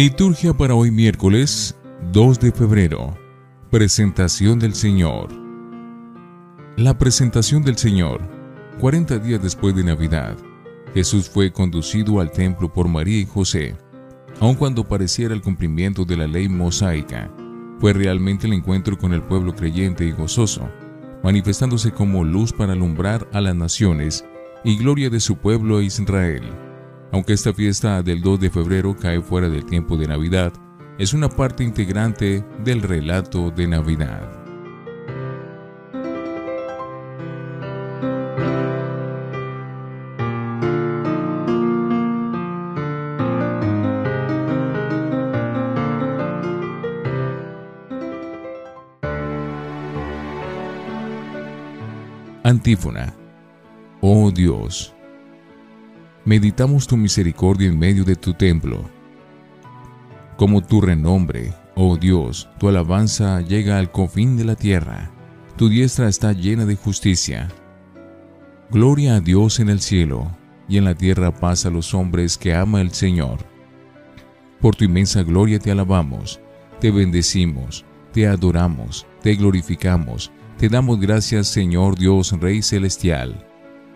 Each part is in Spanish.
Liturgia para hoy miércoles 2 de febrero. Presentación del Señor. La presentación del Señor. 40 días después de Navidad, Jesús fue conducido al templo por María y José. Aun cuando pareciera el cumplimiento de la ley mosaica, fue realmente el encuentro con el pueblo creyente y gozoso, manifestándose como luz para alumbrar a las naciones y gloria de su pueblo Israel. Aunque esta fiesta del 2 de febrero cae fuera del tiempo de Navidad, es una parte integrante del relato de Navidad. Antífona. Oh Dios, meditamos tu misericordia en medio de tu templo. Como tu renombre, oh Dios, tu alabanza llega al confín de la tierra, tu diestra está llena de justicia. Gloria a Dios en el cielo, y en la tierra paz a los hombres que ama el Señor. Por tu inmensa gloria te alabamos, te bendecimos, te adoramos, te glorificamos, te damos gracias Señor Dios Rey Celestial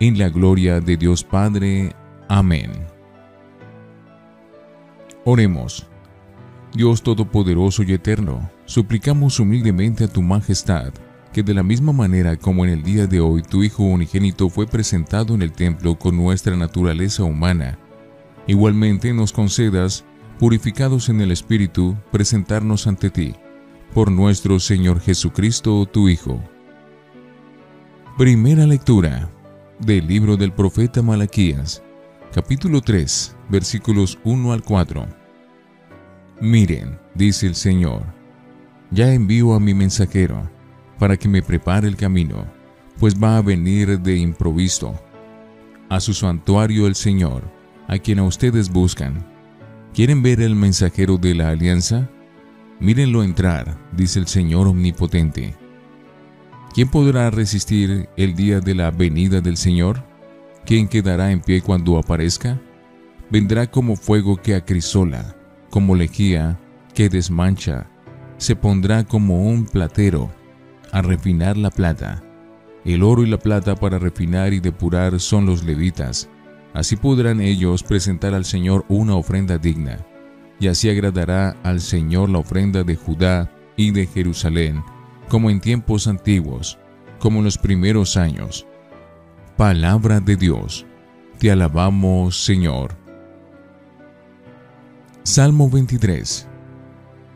en la gloria de Dios Padre. Amén. Oremos. Dios Todopoderoso y Eterno, suplicamos humildemente a tu Majestad, que de la misma manera como en el día de hoy tu Hijo unigénito fue presentado en el templo con nuestra naturaleza humana, igualmente nos concedas, purificados en el Espíritu, presentarnos ante ti, por nuestro Señor Jesucristo, tu Hijo. Primera lectura del libro del profeta Malaquías, capítulo 3, versículos 1 al 4. Miren, dice el Señor, ya envío a mi mensajero para que me prepare el camino, pues va a venir de improviso. A su santuario el Señor, a quien a ustedes buscan. ¿Quieren ver el mensajero de la alianza? Mírenlo entrar, dice el Señor omnipotente ¿Quién podrá resistir el día de la venida del Señor? ¿Quién quedará en pie cuando aparezca? Vendrá como fuego que acrisola, como lejía que desmancha, se pondrá como un platero a refinar la plata. El oro y la plata para refinar y depurar son los levitas. Así podrán ellos presentar al Señor una ofrenda digna, y así agradará al Señor la ofrenda de Judá y de Jerusalén, como en tiempos antiguos, como en los primeros años. Palabra de Dios, te alabamos Señor. Salmo 23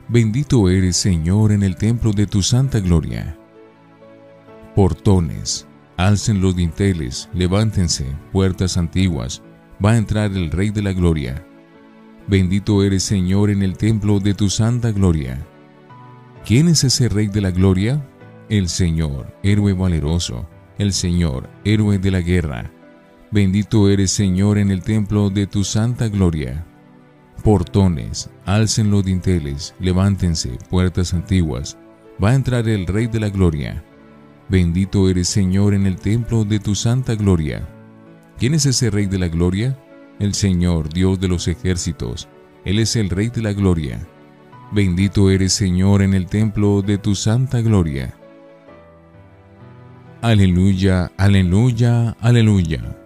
Bendito eres Señor en el templo de tu santa gloria. Portones, alcen los dinteles, levántense, puertas antiguas, va a entrar el Rey de la Gloria. Bendito eres Señor en el templo de tu santa gloria. ¿Quién es ese Rey de la Gloria? El Señor, héroe valeroso, el Señor, héroe de la guerra. Bendito eres Señor en el templo de tu santa gloria. Portones, alcen los dinteles, levántense, puertas antiguas. Va a entrar el Rey de la Gloria. Bendito eres Señor en el templo de tu santa gloria. ¿Quién es ese Rey de la Gloria? El Señor, Dios de los ejércitos. Él es el Rey de la Gloria. Bendito eres Señor en el templo de tu santa gloria. Aleluya, aleluya, aleluya.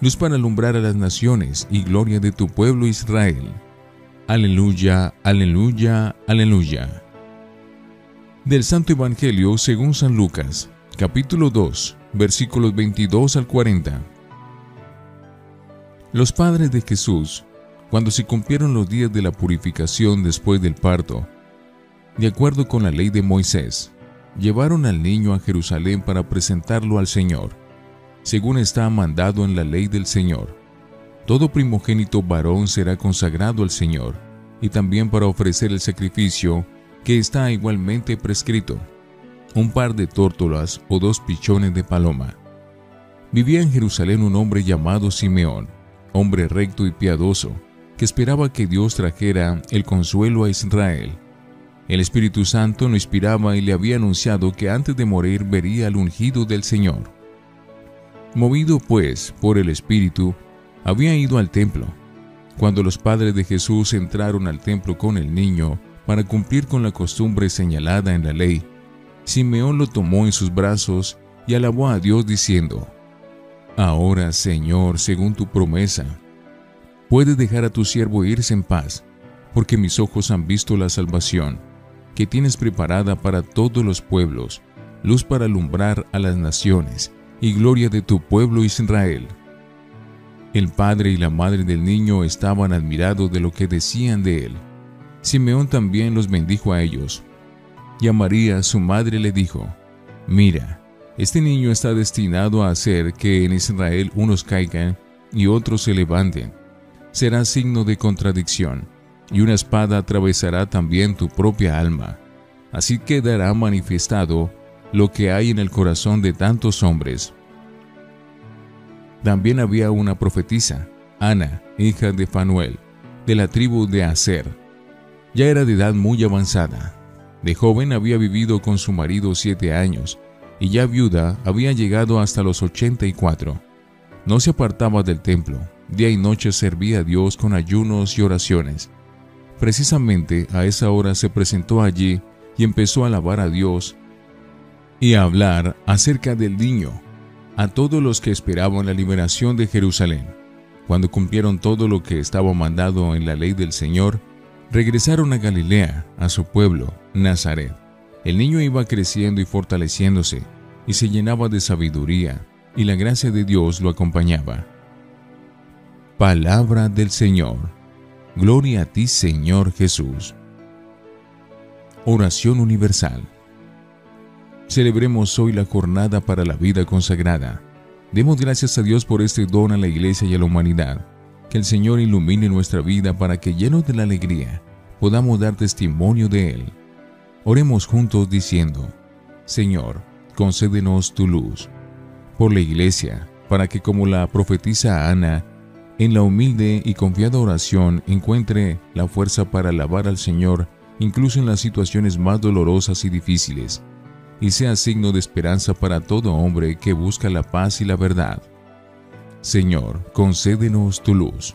Luz para alumbrar a las naciones y gloria de tu pueblo Israel. Aleluya, aleluya, aleluya. Del Santo Evangelio según San Lucas, capítulo 2, versículos 22 al 40. Los padres de Jesús cuando se cumplieron los días de la purificación después del parto. De acuerdo con la ley de Moisés, llevaron al niño a Jerusalén para presentarlo al Señor, según está mandado en la ley del Señor. Todo primogénito varón será consagrado al Señor, y también para ofrecer el sacrificio que está igualmente prescrito, un par de tórtolas o dos pichones de paloma. Vivía en Jerusalén un hombre llamado Simeón, hombre recto y piadoso, que esperaba que Dios trajera el consuelo a Israel. El Espíritu Santo lo inspiraba y le había anunciado que antes de morir vería al ungido del Señor. Movido pues por el Espíritu, había ido al templo. Cuando los padres de Jesús entraron al templo con el niño para cumplir con la costumbre señalada en la ley, Simeón lo tomó en sus brazos y alabó a Dios diciendo, Ahora, Señor, según tu promesa, puedes dejar a tu siervo irse en paz, porque mis ojos han visto la salvación que tienes preparada para todos los pueblos, luz para alumbrar a las naciones y gloria de tu pueblo Israel. El padre y la madre del niño estaban admirados de lo que decían de él. Simeón también los bendijo a ellos. Y a María, su madre, le dijo, Mira, este niño está destinado a hacer que en Israel unos caigan y otros se levanten. Será signo de contradicción y una espada atravesará también tu propia alma. Así quedará manifestado lo que hay en el corazón de tantos hombres. También había una profetisa, Ana, hija de Fanuel, de la tribu de Aser. Ya era de edad muy avanzada. De joven había vivido con su marido siete años, y ya viuda había llegado hasta los ochenta y cuatro. No se apartaba del templo, día y noche servía a Dios con ayunos y oraciones. Precisamente a esa hora se presentó allí y empezó a alabar a Dios y a hablar acerca del niño a todos los que esperaban la liberación de Jerusalén. Cuando cumplieron todo lo que estaba mandado en la ley del Señor, regresaron a Galilea, a su pueblo, Nazaret. El niño iba creciendo y fortaleciéndose, y se llenaba de sabiduría, y la gracia de Dios lo acompañaba. Palabra del Señor. Gloria a ti, Señor Jesús. Oración universal. Celebremos hoy la jornada para la vida consagrada. Demos gracias a Dios por este don a la Iglesia y a la humanidad. Que el Señor ilumine nuestra vida para que, llenos de la alegría, podamos dar testimonio de Él. Oremos juntos diciendo, Señor, concédenos tu luz. Por la Iglesia, para que como la profetisa Ana, en la humilde y confiada oración encuentre la fuerza para alabar al Señor incluso en las situaciones más dolorosas y difíciles, y sea signo de esperanza para todo hombre que busca la paz y la verdad. Señor, concédenos tu luz.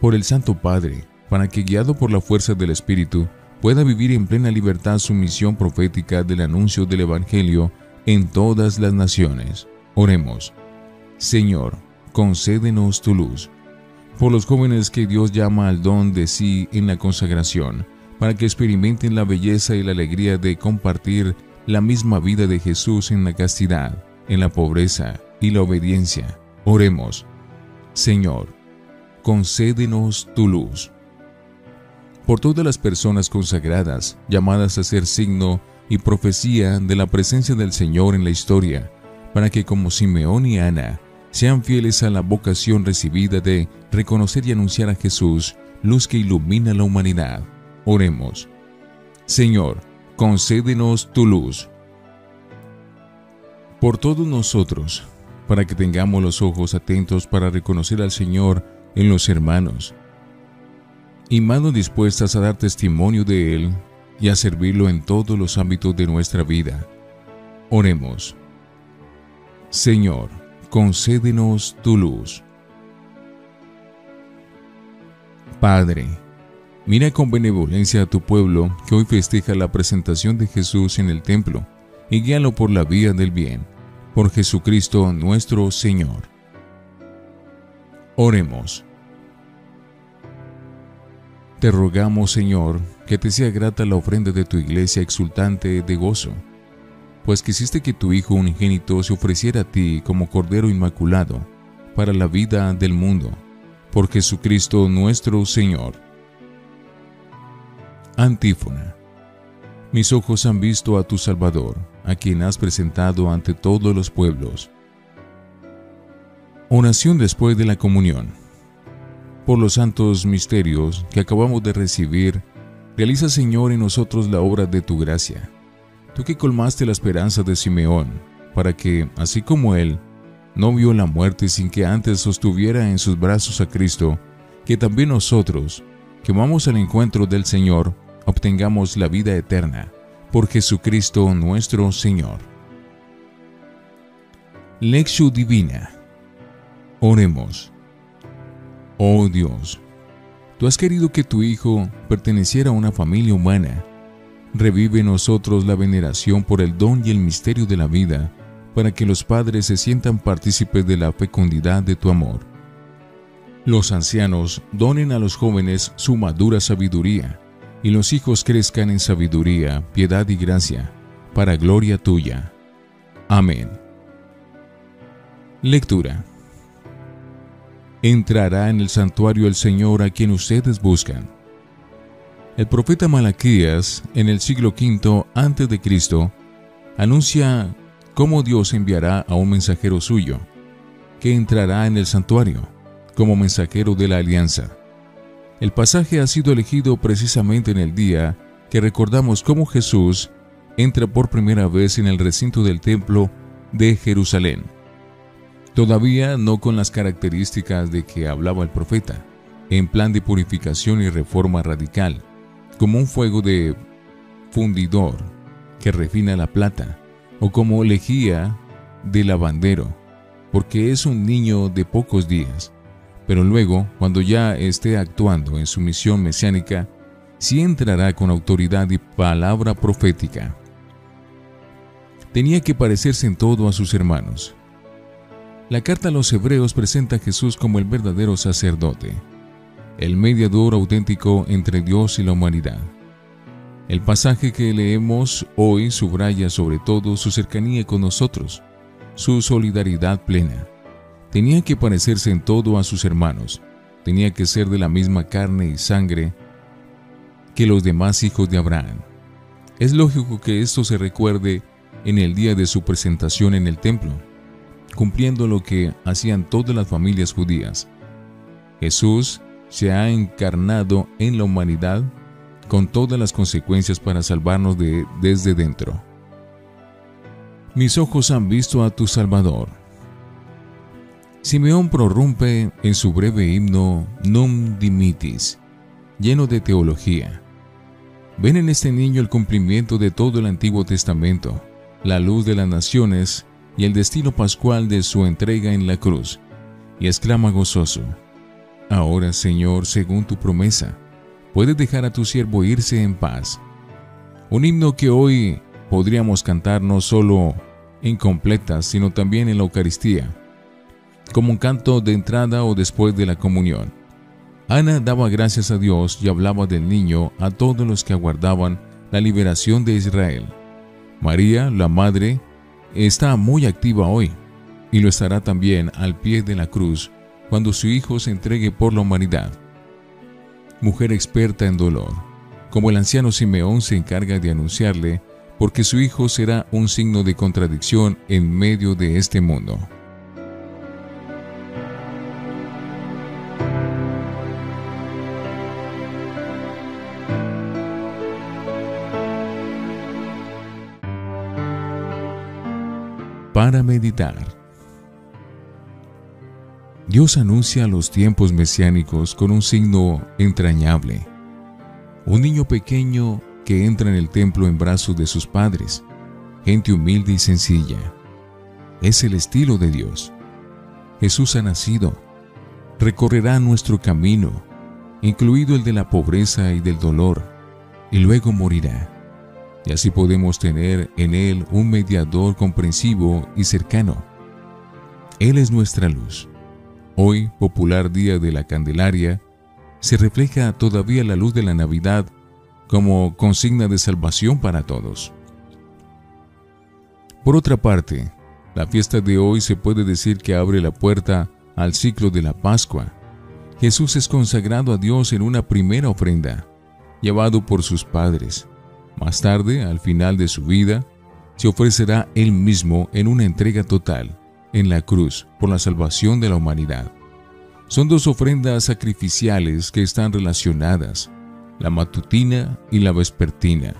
Por el Santo Padre, para que guiado por la fuerza del Espíritu, pueda vivir en plena libertad su misión profética del anuncio del Evangelio en todas las naciones. Oremos. Señor, concédenos tu luz. Por los jóvenes que Dios llama al don de sí en la consagración, para que experimenten la belleza y la alegría de compartir la misma vida de Jesús en la castidad, en la pobreza y la obediencia. Oremos. Señor, concédenos tu luz. Por todas las personas consagradas, llamadas a ser signo y profecía de la presencia del Señor en la historia, para que como Simeón y Ana, sean fieles a la vocación recibida de reconocer y anunciar a Jesús, luz que ilumina la humanidad. Oremos. Señor, concédenos tu luz. Por todos nosotros, para que tengamos los ojos atentos para reconocer al Señor en los hermanos, y manos dispuestas a dar testimonio de Él y a servirlo en todos los ámbitos de nuestra vida. Oremos. Señor, concédenos tu luz. Padre, mira con benevolencia a tu pueblo que hoy festeja la presentación de Jesús en el templo y guíalo por la vía del bien, por Jesucristo nuestro Señor. Oremos. Te rogamos, Señor, que te sea grata la ofrenda de tu iglesia exultante de gozo pues quisiste que tu Hijo unigénito se ofreciera a ti como Cordero Inmaculado para la vida del mundo, por Jesucristo nuestro Señor. Antífona. Mis ojos han visto a tu Salvador, a quien has presentado ante todos los pueblos. Oración después de la comunión. por los santos misterios que acabamos de recibir, realiza Señor en nosotros la obra de tu gracia. Tú que colmaste la esperanza de Simeón, para que, así como él, no vio la muerte sin que antes sostuviera en sus brazos a Cristo, que también nosotros, que vamos al encuentro del Señor, obtengamos la vida eterna, por Jesucristo nuestro Señor. Lección Divina Oremos. Oh Dios, tú has querido que tu Hijo perteneciera a una familia humana. Revive en nosotros la veneración por el don y el misterio de la vida, para que los padres se sientan partícipes de la fecundidad de tu amor. Los ancianos donen a los jóvenes su madura sabiduría, y los hijos crezcan en sabiduría, piedad y gracia, para gloria tuya. Amén. Lectura entrará en el santuario el Señor a quien ustedes buscan. El profeta Malaquías, en el siglo V a.C., anuncia cómo Dios enviará a un mensajero suyo, que entrará en el santuario, como mensajero de la alianza. El pasaje ha sido elegido precisamente en el día que recordamos cómo Jesús entra por primera vez en el recinto del templo de Jerusalén todavía no con las características de que hablaba el profeta, en plan de purificación y reforma radical, como un fuego de fundidor que refina la plata, o como lejía de lavandero, porque es un niño de pocos días. Pero luego, cuando ya esté actuando en su misión mesiánica, sí entrará con autoridad y palabra profética. Tenía que parecerse en todo a sus hermanos, la carta a los hebreos presenta a Jesús como el verdadero sacerdote, el mediador auténtico entre Dios y la humanidad. El pasaje que leemos hoy subraya sobre todo su cercanía con nosotros, su solidaridad plena. Tenía que parecerse en todo a sus hermanos, tenía que ser de la misma carne y sangre que los demás hijos de Abraham. Es lógico que esto se recuerde en el día de su presentación en el templo cumpliendo lo que hacían todas las familias judías. Jesús se ha encarnado en la humanidad con todas las consecuencias para salvarnos de, desde dentro. Mis ojos han visto a tu Salvador. Simeón prorrumpe en su breve himno Num Dimitis, lleno de teología. Ven en este niño el cumplimiento de todo el Antiguo Testamento, la luz de las naciones y el destino pascual de su entrega en la cruz, y exclama gozoso, Ahora, Señor, según tu promesa, puedes dejar a tu siervo irse en paz. Un himno que hoy podríamos cantar no solo incompleta, sino también en la Eucaristía, como un canto de entrada o después de la comunión. Ana daba gracias a Dios y hablaba del niño a todos los que aguardaban la liberación de Israel. María, la madre, está muy activa hoy y lo estará también al pie de la cruz cuando su Hijo se entregue por la humanidad. Mujer experta en dolor, como el anciano Simeón se encarga de anunciarle, porque su Hijo será un signo de contradicción en medio de este mundo. para meditar. Dios anuncia los tiempos mesiánicos con un signo entrañable. Un niño pequeño que entra en el templo en brazos de sus padres, gente humilde y sencilla. Es el estilo de Dios. Jesús ha nacido, recorrerá nuestro camino, incluido el de la pobreza y del dolor, y luego morirá y así podemos tener en Él un mediador comprensivo y cercano. Él es nuestra luz. Hoy, popular día de la Candelaria, se refleja todavía la luz de la Navidad como consigna de salvación para todos. Por otra parte, la fiesta de hoy se puede decir que abre la puerta al ciclo de la Pascua. Jesús es consagrado a Dios en una primera ofrenda, llevado por sus padres, más tarde, al final de su vida, se ofrecerá él mismo en una entrega total en la cruz por la salvación de la humanidad. Son dos ofrendas sacrificiales que están relacionadas, la matutina y la vespertina,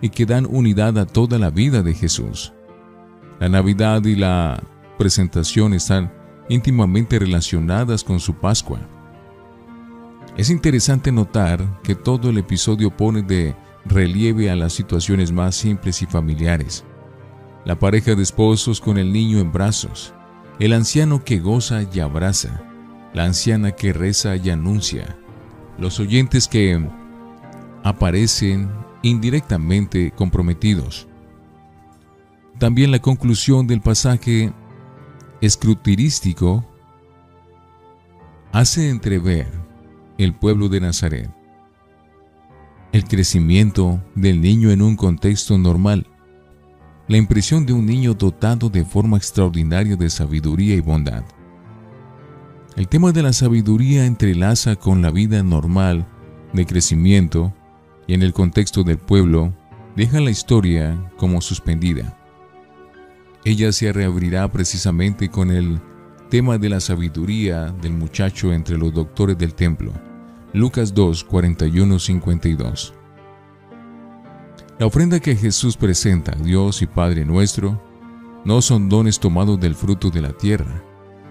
y que dan unidad a toda la vida de Jesús. La Navidad y la presentación están íntimamente relacionadas con su Pascua. Es interesante notar que todo el episodio pone de relieve a las situaciones más simples y familiares. La pareja de esposos con el niño en brazos, el anciano que goza y abraza, la anciana que reza y anuncia, los oyentes que aparecen indirectamente comprometidos. También la conclusión del pasaje escrutirístico hace entrever el pueblo de Nazaret, el crecimiento del niño en un contexto normal, la impresión de un niño dotado de forma extraordinaria de sabiduría y bondad. El tema de la sabiduría entrelaza con la vida normal de crecimiento y en el contexto del pueblo deja la historia como suspendida. Ella se reabrirá precisamente con el tema de la sabiduría del muchacho entre los doctores del templo. Lucas 2, 41, 52. La ofrenda que Jesús presenta a Dios y Padre nuestro no son dones tomados del fruto de la tierra,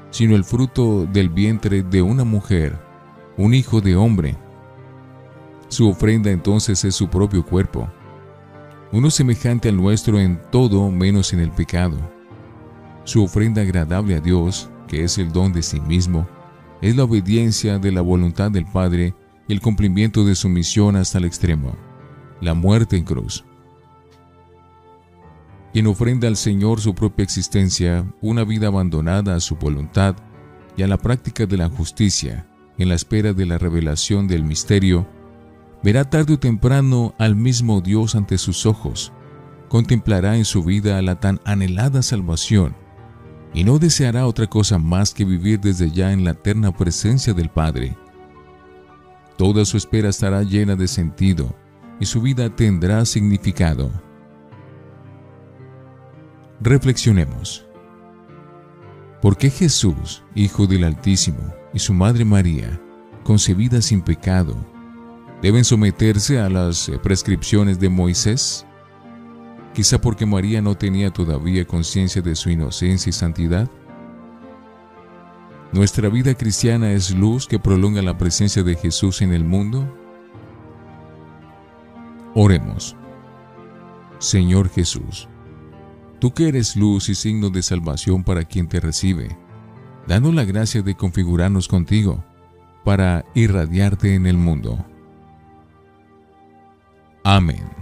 sino el fruto del vientre de una mujer, un hijo de hombre. Su ofrenda entonces es su propio cuerpo, uno semejante al nuestro en todo menos en el pecado. Su ofrenda agradable a Dios, que es el don de sí mismo, es la obediencia de la voluntad del Padre y el cumplimiento de su misión hasta el extremo, la muerte en cruz. Quien ofrenda al Señor su propia existencia, una vida abandonada a su voluntad y a la práctica de la justicia, en la espera de la revelación del misterio, verá tarde o temprano al mismo Dios ante sus ojos, contemplará en su vida la tan anhelada salvación y no deseará otra cosa más que vivir desde ya en la eterna presencia del Padre. Toda su espera estará llena de sentido y su vida tendrá significado. Reflexionemos. ¿Por qué Jesús, Hijo del Altísimo, y su Madre María, concebida sin pecado, deben someterse a las prescripciones de Moisés? Quizá porque María no tenía todavía conciencia de su inocencia y santidad. ¿Nuestra vida cristiana es luz que prolonga la presencia de Jesús en el mundo? Oremos. Señor Jesús, tú que eres luz y signo de salvación para quien te recibe, danos la gracia de configurarnos contigo para irradiarte en el mundo. Amén.